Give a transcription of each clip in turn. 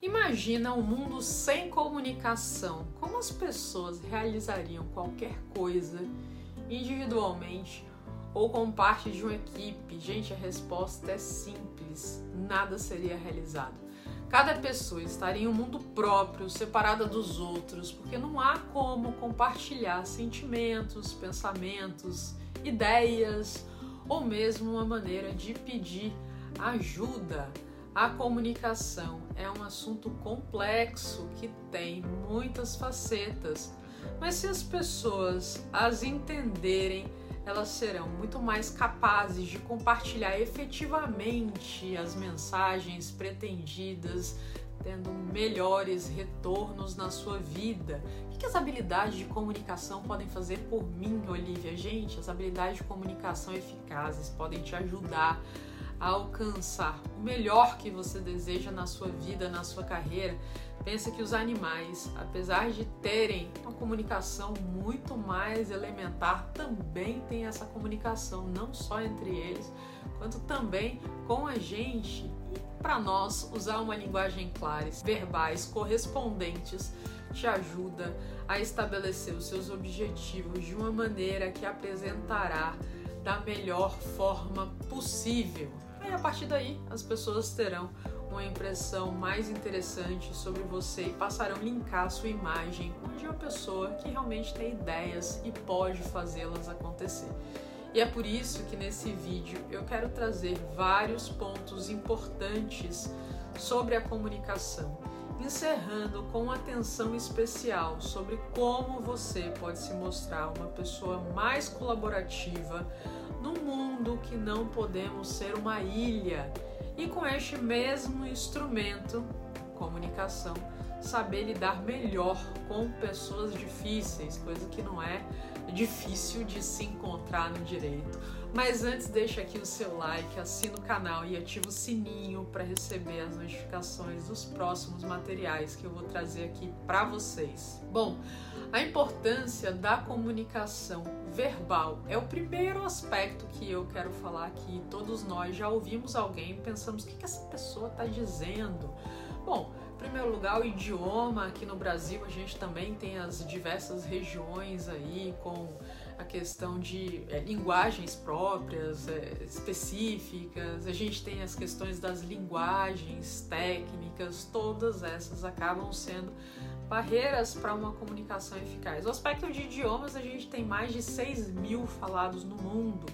Imagina um mundo sem comunicação. Como as pessoas realizariam qualquer coisa individualmente ou como parte de uma equipe? Gente, a resposta é simples: nada seria realizado. Cada pessoa estaria em um mundo próprio, separada dos outros, porque não há como compartilhar sentimentos, pensamentos, ideias ou mesmo uma maneira de pedir ajuda. A comunicação é um assunto complexo que tem muitas facetas, mas se as pessoas as entenderem, elas serão muito mais capazes de compartilhar efetivamente as mensagens pretendidas, tendo melhores retornos na sua vida. O que as habilidades de comunicação podem fazer por mim, Olivia? Gente, as habilidades de comunicação eficazes podem te ajudar a alcançar o melhor que você deseja na sua vida, na sua carreira, pensa que os animais, apesar de terem uma comunicação muito mais elementar, também têm essa comunicação, não só entre eles, quanto também com a gente. Para nós, usar uma linguagem clara, verbais, correspondentes, te ajuda a estabelecer os seus objetivos de uma maneira que apresentará da melhor forma possível. E a partir daí, as pessoas terão uma impressão mais interessante sobre você e passarão a linkar a sua imagem de uma pessoa que realmente tem ideias e pode fazê-las acontecer. E é por isso que nesse vídeo eu quero trazer vários pontos importantes sobre a comunicação, encerrando com atenção especial sobre como você pode se mostrar uma pessoa mais colaborativa, num mundo que não podemos ser uma ilha e com este mesmo instrumento, comunicação, saber lidar melhor com pessoas difíceis, coisa que não é difícil de se encontrar no direito. Mas antes, deixa aqui o seu like, assina o canal e ativa o sininho para receber as notificações dos próximos materiais que eu vou trazer aqui para vocês. Bom, a importância da comunicação verbal é o primeiro aspecto que eu quero falar aqui. Todos nós já ouvimos alguém e pensamos o que, que essa pessoa está dizendo. Bom, em primeiro lugar, o idioma aqui no Brasil, a gente também tem as diversas regiões aí com a questão de é, linguagens próprias, é, específicas, a gente tem as questões das linguagens técnicas, todas essas acabam sendo barreiras para uma comunicação eficaz. O aspecto de idiomas, a gente tem mais de 6 mil falados no mundo.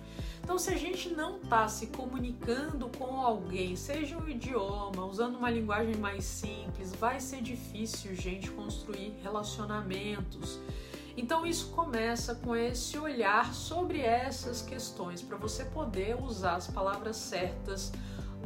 Então, se a gente não está se comunicando com alguém, seja um idioma, usando uma linguagem mais simples, vai ser difícil, gente, construir relacionamentos. Então isso começa com esse olhar sobre essas questões para você poder usar as palavras certas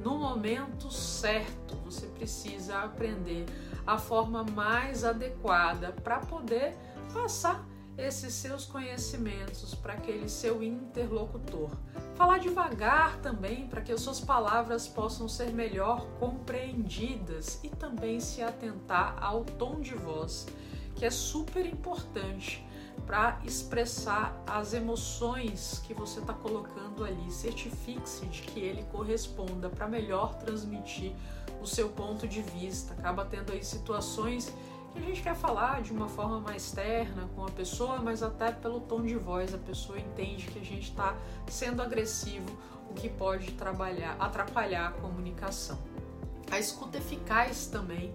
no momento certo. Você precisa aprender a forma mais adequada para poder passar esses seus conhecimentos para aquele seu interlocutor. Falar devagar também para que as suas palavras possam ser melhor compreendidas e também se atentar ao tom de voz que é super importante para expressar as emoções que você está colocando ali. Certifique-se de que ele corresponda para melhor transmitir o seu ponto de vista. Acaba tendo aí situações que a gente quer falar de uma forma mais terna com a pessoa, mas até pelo tom de voz a pessoa entende que a gente está sendo agressivo, o que pode trabalhar, atrapalhar a comunicação. A escuta eficaz também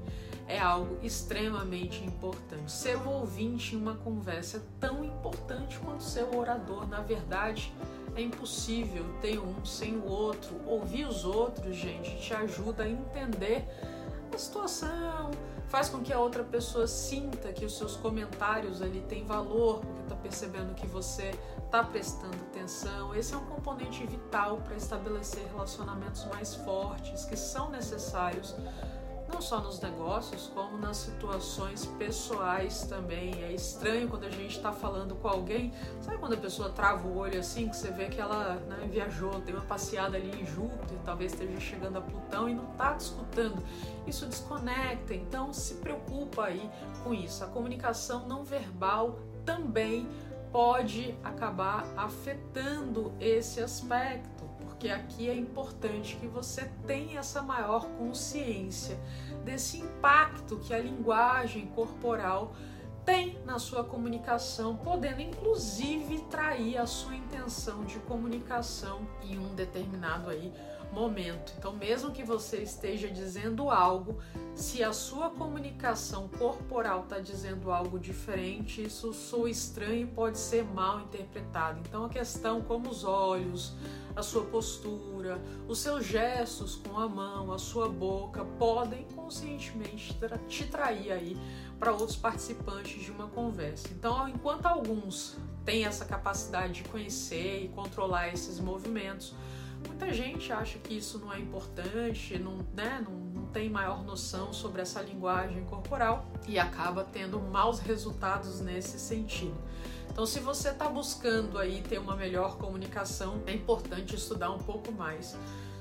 é algo extremamente importante. Ser o ouvinte em uma conversa é tão importante quanto ser o orador. Na verdade, é impossível ter um sem o outro. Ouvir os outros, gente, te ajuda a entender a situação, faz com que a outra pessoa sinta que os seus comentários ali têm valor, porque está percebendo que você está prestando atenção. Esse é um componente vital para estabelecer relacionamentos mais fortes, que são necessários não só nos negócios, como nas situações pessoais também. É estranho quando a gente está falando com alguém, sabe quando a pessoa trava o olho assim, que você vê que ela né, viajou, tem uma passeada ali em Júpiter, talvez esteja chegando a Plutão e não está escutando. Isso desconecta, então se preocupa aí com isso. A comunicação não verbal também pode acabar afetando esse aspecto porque aqui é importante que você tenha essa maior consciência desse impacto que a linguagem corporal tem na sua comunicação, podendo inclusive trair a sua intenção de comunicação em um determinado aí momento. Então, mesmo que você esteja dizendo algo, se a sua comunicação corporal está dizendo algo diferente, isso soa estranho e pode ser mal interpretado. Então, a questão como os olhos, a sua postura, os seus gestos com a mão, a sua boca podem conscientemente te trair aí para outros participantes de uma conversa. Então, enquanto alguns têm essa capacidade de conhecer e controlar esses movimentos, muita gente acha que isso não é importante, não, né, não, não tem maior noção sobre essa linguagem corporal e acaba tendo maus resultados nesse sentido. Então, se você está buscando aí ter uma melhor comunicação, é importante estudar um pouco mais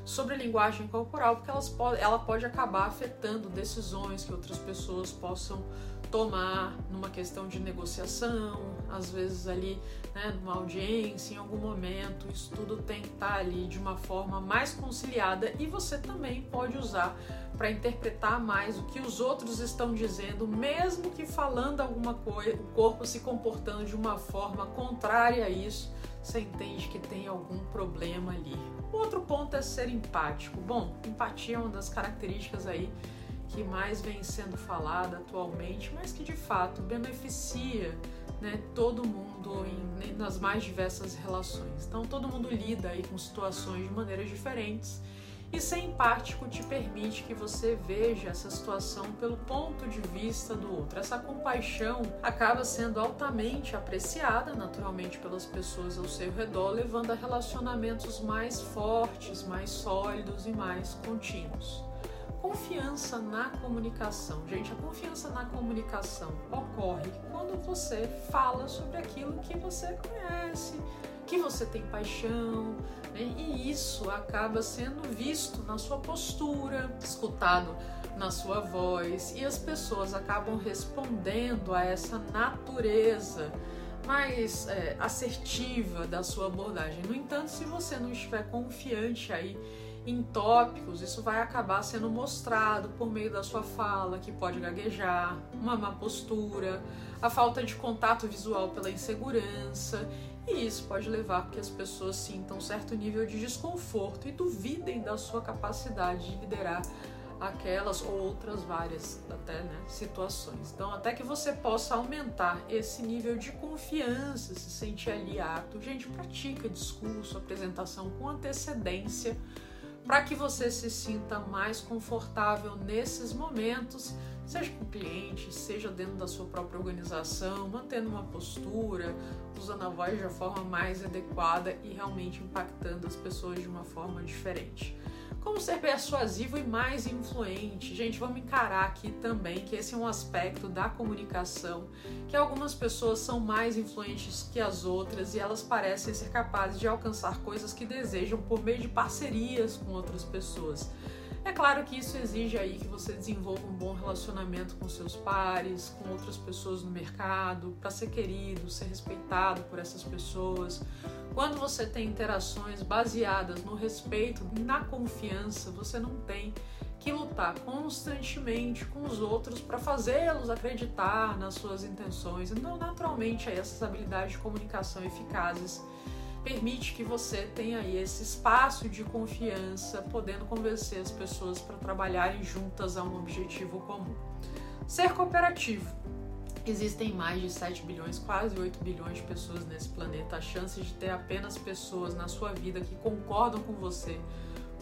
sobre a linguagem corporal, porque elas ela pode acabar afetando decisões que outras pessoas possam tomar numa questão de negociação, às vezes ali, né, numa audiência, em algum momento, isso tudo tem que estar tá ali de uma forma mais conciliada e você também pode usar para interpretar mais o que os outros estão dizendo, mesmo que falando alguma coisa, o corpo se comportando de uma forma contrária a isso, você entende que tem algum problema ali. Outro ponto é ser empático. Bom, empatia é uma das características aí que mais vem sendo falada atualmente, mas que de fato beneficia né, todo mundo em, né, nas mais diversas relações. Então todo mundo lida aí com situações de maneiras diferentes e ser empático te permite que você veja essa situação pelo ponto de vista do outro. Essa compaixão acaba sendo altamente apreciada, naturalmente, pelas pessoas ao seu redor, levando a relacionamentos mais fortes, mais sólidos e mais contínuos confiança na comunicação. Gente, a confiança na comunicação ocorre quando você fala sobre aquilo que você conhece, que você tem paixão, né? e isso acaba sendo visto na sua postura, escutado na sua voz, e as pessoas acabam respondendo a essa natureza mais é, assertiva da sua abordagem. No entanto, se você não estiver confiante aí em tópicos, isso vai acabar sendo mostrado por meio da sua fala, que pode gaguejar, uma má postura, a falta de contato visual pela insegurança, e isso pode levar a que as pessoas sintam um certo nível de desconforto e duvidem da sua capacidade de liderar aquelas ou outras várias até né, situações. Então, até que você possa aumentar esse nível de confiança, se sentir aliado, gente, pratica discurso, apresentação com antecedência para que você se sinta mais confortável nesses momentos, seja com o cliente, seja dentro da sua própria organização, mantendo uma postura, usando a voz de uma forma mais adequada e realmente impactando as pessoas de uma forma diferente. Como ser persuasivo e mais influente? Gente, vamos encarar aqui também que esse é um aspecto da comunicação, que algumas pessoas são mais influentes que as outras e elas parecem ser capazes de alcançar coisas que desejam por meio de parcerias com outras pessoas. É claro que isso exige aí que você desenvolva um bom relacionamento com seus pares, com outras pessoas no mercado, para ser querido, ser respeitado por essas pessoas. Quando você tem interações baseadas no respeito, na confiança, você não tem que lutar constantemente com os outros para fazê-los acreditar nas suas intenções. Então, naturalmente, essas habilidades de comunicação eficazes permite que você tenha aí esse espaço de confiança, podendo convencer as pessoas para trabalharem juntas a um objetivo comum. Ser cooperativo Existem mais de 7 bilhões, quase 8 bilhões de pessoas nesse planeta. A chance de ter apenas pessoas na sua vida que concordam com você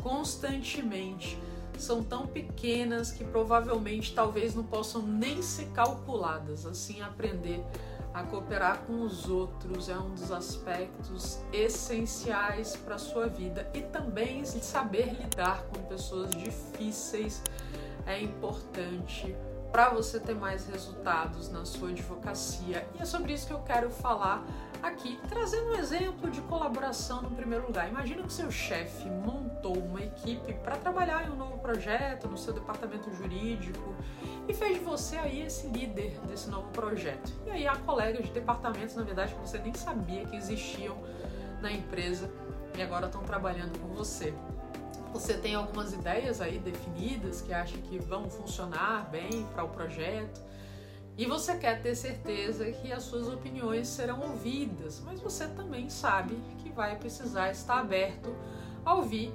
constantemente são tão pequenas que provavelmente talvez não possam nem ser calculadas. Assim, aprender a cooperar com os outros é um dos aspectos essenciais para a sua vida e também saber lidar com pessoas difíceis é importante para você ter mais resultados na sua advocacia. E é sobre isso que eu quero falar aqui, trazendo um exemplo de colaboração no primeiro lugar. Imagina que seu chefe montou uma equipe para trabalhar em um novo projeto no seu departamento jurídico e fez de você aí esse líder desse novo projeto. E aí há colegas de departamentos, na verdade, que você nem sabia que existiam na empresa e agora estão trabalhando com você. Você tem algumas ideias aí definidas que acha que vão funcionar bem para o projeto e você quer ter certeza que as suas opiniões serão ouvidas, mas você também sabe que vai precisar estar aberto a ouvir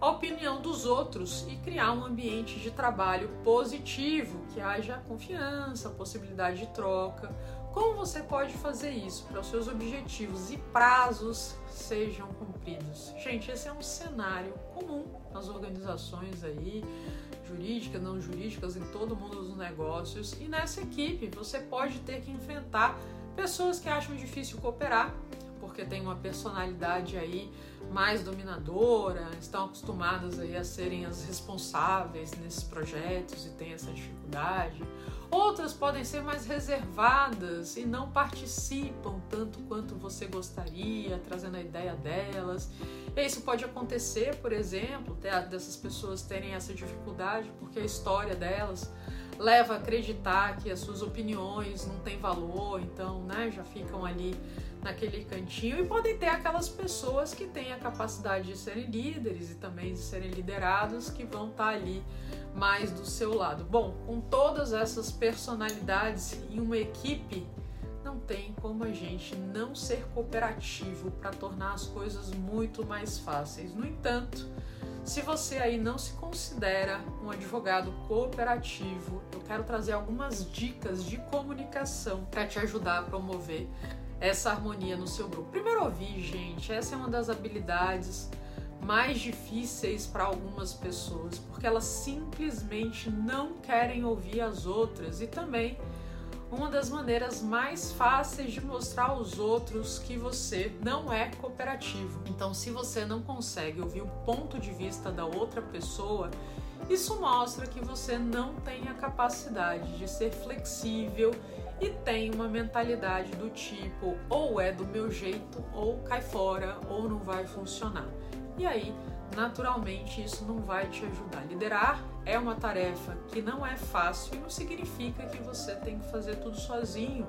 a opinião dos outros e criar um ambiente de trabalho positivo, que haja confiança, possibilidade de troca. Como você pode fazer isso para os seus objetivos e prazos sejam cumpridos? Gente, esse é um cenário comum nas organizações aí, jurídicas, não jurídicas, em todo mundo dos negócios. E nessa equipe você pode ter que enfrentar pessoas que acham difícil cooperar, porque tem uma personalidade aí mais dominadora, estão acostumadas aí a serem as responsáveis nesses projetos e têm essa dificuldade. Outras podem ser mais reservadas e não participam tanto quanto você gostaria, trazendo a ideia delas. E isso pode acontecer, por exemplo, dessas pessoas terem essa dificuldade porque a história delas leva a acreditar que as suas opiniões não têm valor, então, né, já ficam ali naquele cantinho e podem ter aquelas pessoas que têm a capacidade de serem líderes e também de serem liderados que vão estar ali mais do seu lado. Bom, com todas essas personalidades em uma equipe, não tem como a gente não ser cooperativo para tornar as coisas muito mais fáceis. No entanto, se você aí não se considera um advogado cooperativo, eu quero trazer algumas dicas de comunicação para te ajudar a promover essa harmonia no seu grupo. Primeiro ouvir, gente, essa é uma das habilidades mais difíceis para algumas pessoas, porque elas simplesmente não querem ouvir as outras e também uma das maneiras mais fáceis de mostrar aos outros que você não é cooperativo. Então, se você não consegue ouvir o ponto de vista da outra pessoa, isso mostra que você não tem a capacidade de ser flexível e tem uma mentalidade do tipo ou é do meu jeito, ou cai fora, ou não vai funcionar. E aí, naturalmente, isso não vai te ajudar. Liderar é uma tarefa que não é fácil e não significa que você tem que fazer tudo sozinho.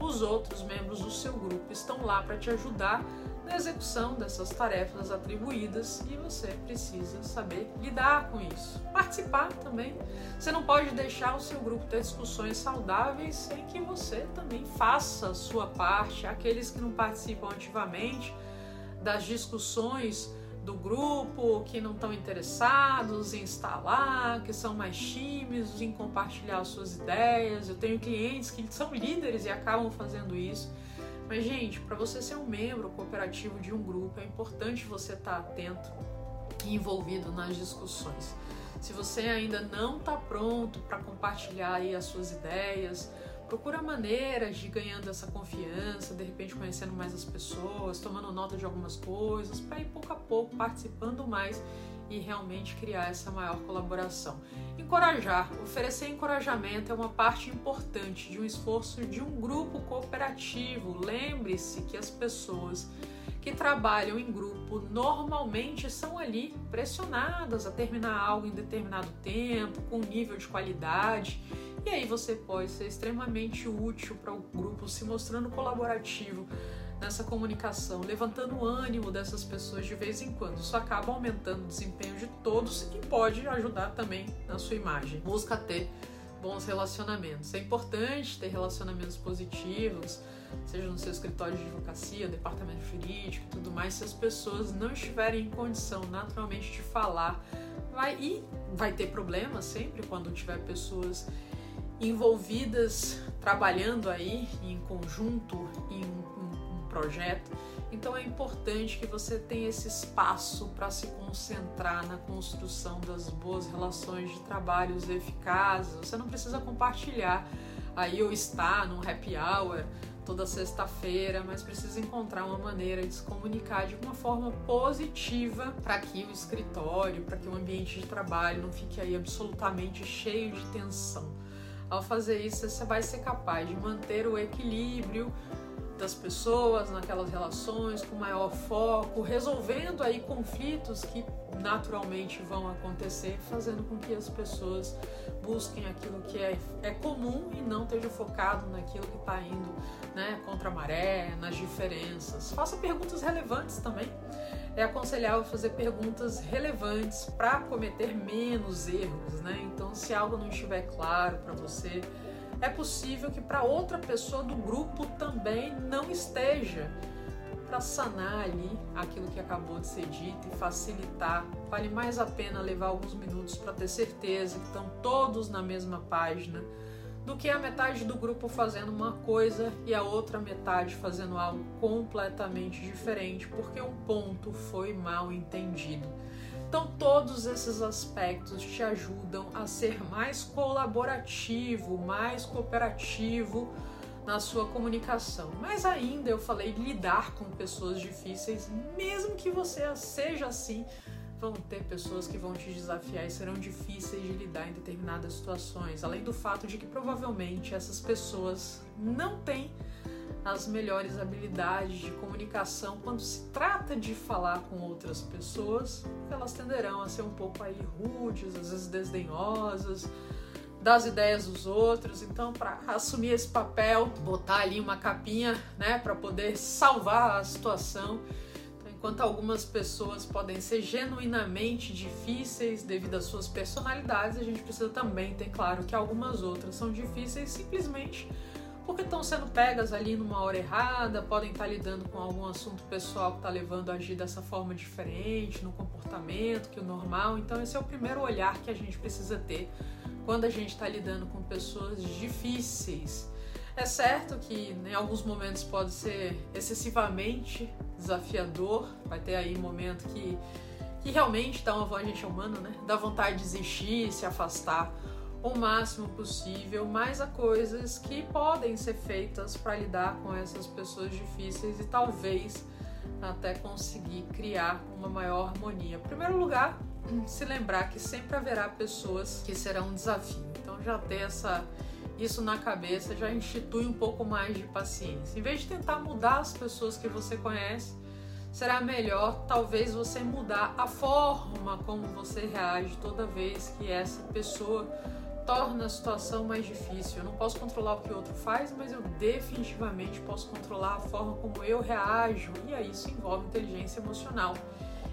Os outros membros do seu grupo estão lá para te ajudar na execução dessas tarefas atribuídas e você precisa saber lidar com isso. Participar também. Você não pode deixar o seu grupo ter discussões saudáveis sem que você também faça a sua parte. Aqueles que não participam ativamente das discussões do grupo, que não estão interessados em instalar, que são mais tímidos em compartilhar suas ideias. Eu tenho clientes que são líderes e acabam fazendo isso mas, gente, para você ser um membro cooperativo de um grupo, é importante você estar tá atento e envolvido nas discussões. Se você ainda não está pronto para compartilhar as suas ideias, procura maneiras de ir ganhando essa confiança, de repente conhecendo mais as pessoas, tomando nota de algumas coisas, para ir pouco a pouco participando mais e realmente criar essa maior colaboração. Encorajar, oferecer encorajamento é uma parte importante de um esforço de um grupo cooperativo. Lembre-se que as pessoas que trabalham em grupo normalmente são ali pressionadas a terminar algo em determinado tempo, com nível de qualidade. E aí você pode ser extremamente útil para o grupo, se mostrando colaborativo nessa comunicação, levantando o ânimo dessas pessoas de vez em quando. Isso acaba aumentando o desempenho de todos e pode ajudar também na sua imagem. Busca ter bons relacionamentos. É importante ter relacionamentos positivos, seja no seu escritório de advocacia, departamento jurídico tudo mais. Se as pessoas não estiverem em condição naturalmente de falar, vai e vai ter problemas sempre quando tiver pessoas envolvidas trabalhando aí em conjunto em projeto. Então é importante que você tenha esse espaço para se concentrar na construção das boas relações de trabalhos eficazes. Você não precisa compartilhar aí ou estar num happy hour toda sexta-feira, mas precisa encontrar uma maneira de se comunicar de uma forma positiva para que o escritório, para que o ambiente de trabalho não fique aí absolutamente cheio de tensão. Ao fazer isso, você vai ser capaz de manter o equilíbrio das pessoas naquelas relações com maior foco, resolvendo aí conflitos que naturalmente vão acontecer, fazendo com que as pessoas busquem aquilo que é, é comum e não esteja focado naquilo que está indo né, contra a maré, nas diferenças. Faça perguntas relevantes também. é aconselhável fazer perguntas relevantes para cometer menos erros, né? Então, se algo não estiver claro para você, é possível que para outra pessoa do grupo também não esteja. Para sanar ali aquilo que acabou de ser dito e facilitar, vale mais a pena levar alguns minutos para ter certeza que estão todos na mesma página do que a metade do grupo fazendo uma coisa e a outra metade fazendo algo completamente diferente, porque um ponto foi mal entendido. Então, todos esses aspectos te ajudam a ser mais colaborativo, mais cooperativo na sua comunicação. Mas ainda eu falei lidar com pessoas difíceis, mesmo que você seja assim vão ter pessoas que vão te desafiar e serão difíceis de lidar em determinadas situações, além do fato de que provavelmente essas pessoas não têm as melhores habilidades de comunicação quando se trata de falar com outras pessoas, elas tenderão a ser um pouco aí rudes, às vezes desdenhosas das ideias dos outros. Então, para assumir esse papel, botar ali uma capinha, né, para poder salvar a situação, Enquanto algumas pessoas podem ser genuinamente difíceis devido às suas personalidades, a gente precisa também ter claro que algumas outras são difíceis simplesmente porque estão sendo pegas ali numa hora errada, podem estar lidando com algum assunto pessoal que está levando a agir dessa forma diferente, no comportamento que o normal. Então, esse é o primeiro olhar que a gente precisa ter quando a gente está lidando com pessoas difíceis. É certo que né, em alguns momentos pode ser excessivamente desafiador, vai ter aí momento que, que realmente dá uma a gente é né? Dá vontade de desistir, se afastar o máximo possível, mas há coisas que podem ser feitas para lidar com essas pessoas difíceis e talvez até conseguir criar uma maior harmonia. Em primeiro lugar, se lembrar que sempre haverá pessoas que serão um desafio. Então já ter essa isso na cabeça já institui um pouco mais de paciência. Em vez de tentar mudar as pessoas que você conhece, será melhor talvez você mudar a forma como você reage toda vez que essa pessoa torna a situação mais difícil. Eu não posso controlar o que o outro faz, mas eu definitivamente posso controlar a forma como eu reajo, e aí isso envolve inteligência emocional.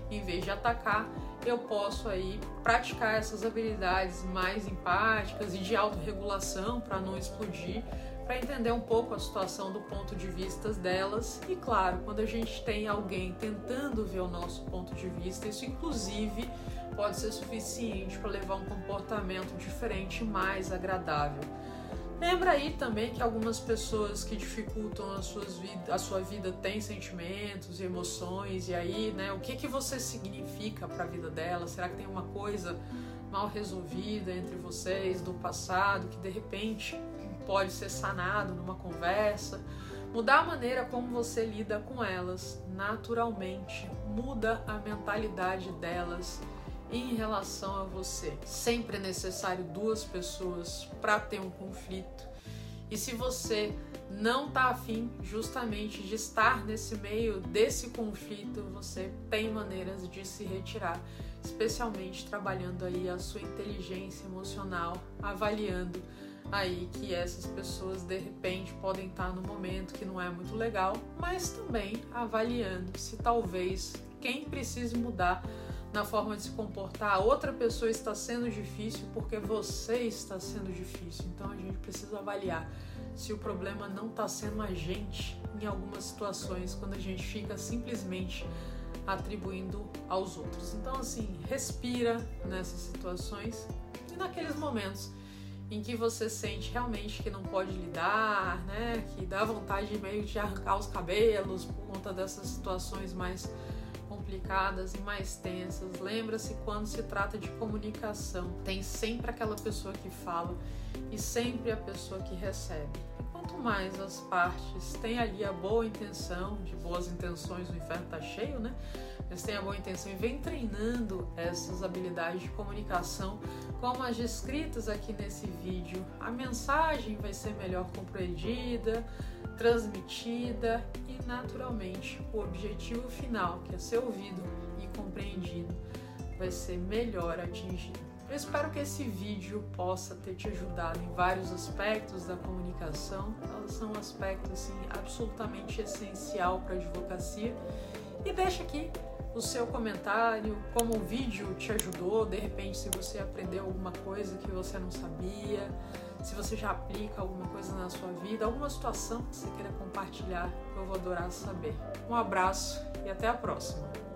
Em vez de atacar, eu posso aí praticar essas habilidades mais empáticas e de autorregulação para não explodir, para entender um pouco a situação do ponto de vista delas. E claro, quando a gente tem alguém tentando ver o nosso ponto de vista, isso inclusive pode ser suficiente para levar um comportamento diferente, mais agradável. Lembra aí também que algumas pessoas que dificultam a, suas a sua vida têm sentimentos e emoções, e aí, né, o que, que você significa para a vida delas? Será que tem uma coisa mal resolvida entre vocês do passado que de repente pode ser sanado numa conversa? Mudar a maneira como você lida com elas naturalmente muda a mentalidade delas em relação a você. Sempre é necessário duas pessoas para ter um conflito. E se você não está afim justamente de estar nesse meio desse conflito, você tem maneiras de se retirar, especialmente trabalhando aí a sua inteligência emocional, avaliando aí que essas pessoas de repente podem estar no momento que não é muito legal, mas também avaliando se talvez quem precise mudar na forma de se comportar, a outra pessoa está sendo difícil porque você está sendo difícil. Então a gente precisa avaliar se o problema não está sendo a gente em algumas situações, quando a gente fica simplesmente atribuindo aos outros. Então, assim, respira nessas situações e naqueles momentos em que você sente realmente que não pode lidar, né? Que dá vontade de meio de arrancar os cabelos por conta dessas situações mais complicadas e mais tensas. Lembra-se quando se trata de comunicação, tem sempre aquela pessoa que fala e sempre a pessoa que recebe. E quanto mais as partes têm ali a boa intenção, de boas intenções, o inferno tá cheio, né? Eles têm a boa intenção e vem treinando essas habilidades de comunicação, como as descritas aqui nesse vídeo. A mensagem vai ser melhor compreendida, transmitida e, naturalmente, o objetivo final, que é ser ouvido e compreendido, vai ser melhor atingido. Eu espero que esse vídeo possa ter te ajudado em vários aspectos da comunicação. Elas são um aspecto assim, absolutamente essencial para a advocacia. E deixa aqui o seu comentário, como o vídeo te ajudou, de repente se você aprendeu alguma coisa que você não sabia, se você já aplica alguma coisa na sua vida, alguma situação que você queira compartilhar, eu vou adorar saber. Um abraço e até a próxima!